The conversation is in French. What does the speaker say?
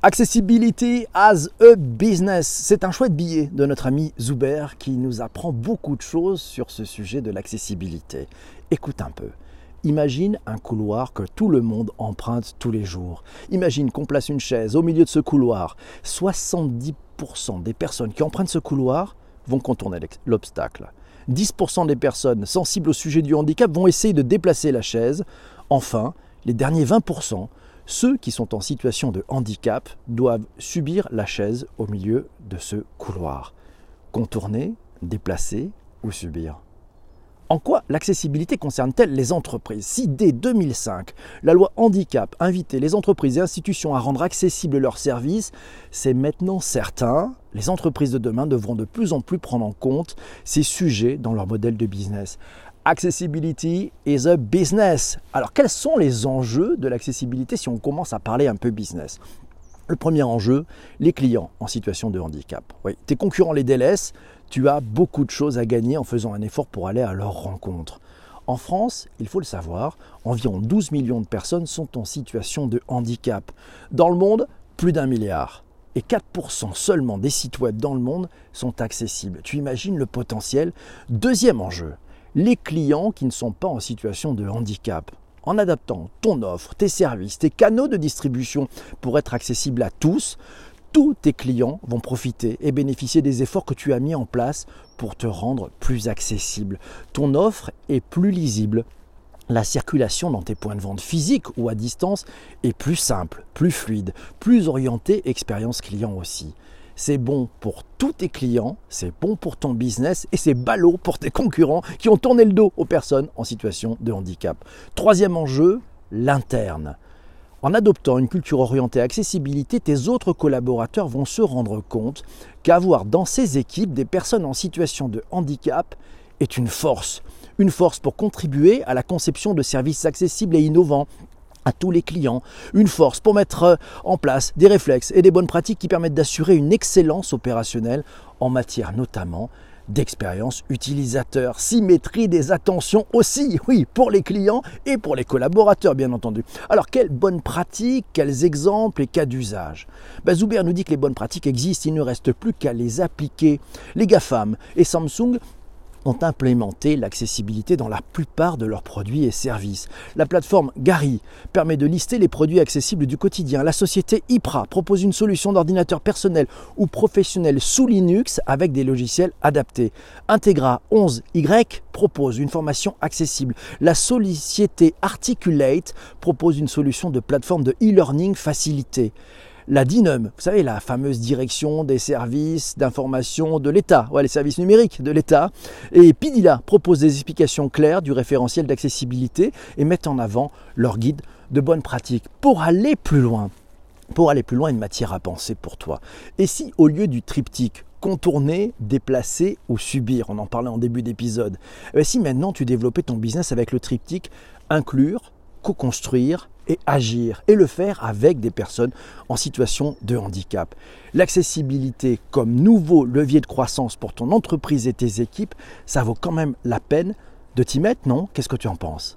Accessibility as a business, c'est un chouette billet de notre ami Zuber qui nous apprend beaucoup de choses sur ce sujet de l'accessibilité. Écoute un peu. Imagine un couloir que tout le monde emprunte tous les jours. Imagine qu'on place une chaise au milieu de ce couloir. 70% des personnes qui empruntent ce couloir vont contourner l'obstacle. 10% des personnes sensibles au sujet du handicap vont essayer de déplacer la chaise. Enfin, les derniers 20% ceux qui sont en situation de handicap doivent subir la chaise au milieu de ce couloir. Contourner, déplacer ou subir. En quoi l'accessibilité concerne-t-elle les entreprises Si dès 2005, la loi handicap invitait les entreprises et institutions à rendre accessibles leurs services, c'est maintenant certain, les entreprises de demain devront de plus en plus prendre en compte ces sujets dans leur modèle de business. Accessibility is a business. Alors quels sont les enjeux de l'accessibilité si on commence à parler un peu business? Le premier enjeu, les clients en situation de handicap. Tes concurrents les délaissent, tu as beaucoup de choses à gagner en faisant un effort pour aller à leur rencontre. En France, il faut le savoir, environ 12 millions de personnes sont en situation de handicap. Dans le monde, plus d'un milliard. Et 4% seulement des sites web dans le monde sont accessibles. Tu imagines le potentiel? Deuxième enjeu, les clients qui ne sont pas en situation de handicap. En adaptant ton offre, tes services, tes canaux de distribution pour être accessibles à tous, tous tes clients vont profiter et bénéficier des efforts que tu as mis en place pour te rendre plus accessible. Ton offre est plus lisible. La circulation dans tes points de vente physiques ou à distance est plus simple, plus fluide, plus orientée expérience client aussi c'est bon pour tous tes clients, c'est bon pour ton business et c'est ballot pour tes concurrents qui ont tourné le dos aux personnes en situation de handicap. Troisième enjeu, l'interne. En adoptant une culture orientée accessibilité, tes autres collaborateurs vont se rendre compte qu'avoir dans ces équipes des personnes en situation de handicap est une force. Une force pour contribuer à la conception de services accessibles et innovants, à tous les clients, une force pour mettre euh, en place des réflexes et des bonnes pratiques qui permettent d'assurer une excellence opérationnelle en matière notamment d'expérience utilisateur, symétrie des attentions aussi, oui, pour les clients et pour les collaborateurs, bien entendu. Alors, quelles bonnes pratiques, quels exemples et cas d'usage ben, nous dit que les bonnes pratiques existent, il ne reste plus qu'à les appliquer. Les GAFAM et Samsung ont implémenté l'accessibilité dans la plupart de leurs produits et services. La plateforme Gary permet de lister les produits accessibles du quotidien. La société IPRA propose une solution d'ordinateur personnel ou professionnel sous Linux avec des logiciels adaptés. Integra 11Y propose une formation accessible. La société Articulate propose une solution de plateforme de e-learning facilité la DINUM, vous savez, la fameuse direction des services d'information de l'État, les services numériques de l'État. Et PIDILA propose des explications claires du référentiel d'accessibilité et met en avant leur guide de bonnes pratiques pour aller plus loin. Pour aller plus loin, une matière à penser pour toi. Et si au lieu du triptyque contourner, déplacer ou subir, on en parlait en début d'épisode, eh si maintenant tu développais ton business avec le triptyque inclure, co-construire et agir et le faire avec des personnes en situation de handicap. L'accessibilité comme nouveau levier de croissance pour ton entreprise et tes équipes, ça vaut quand même la peine de t'y mettre, non? Qu'est-ce que tu en penses?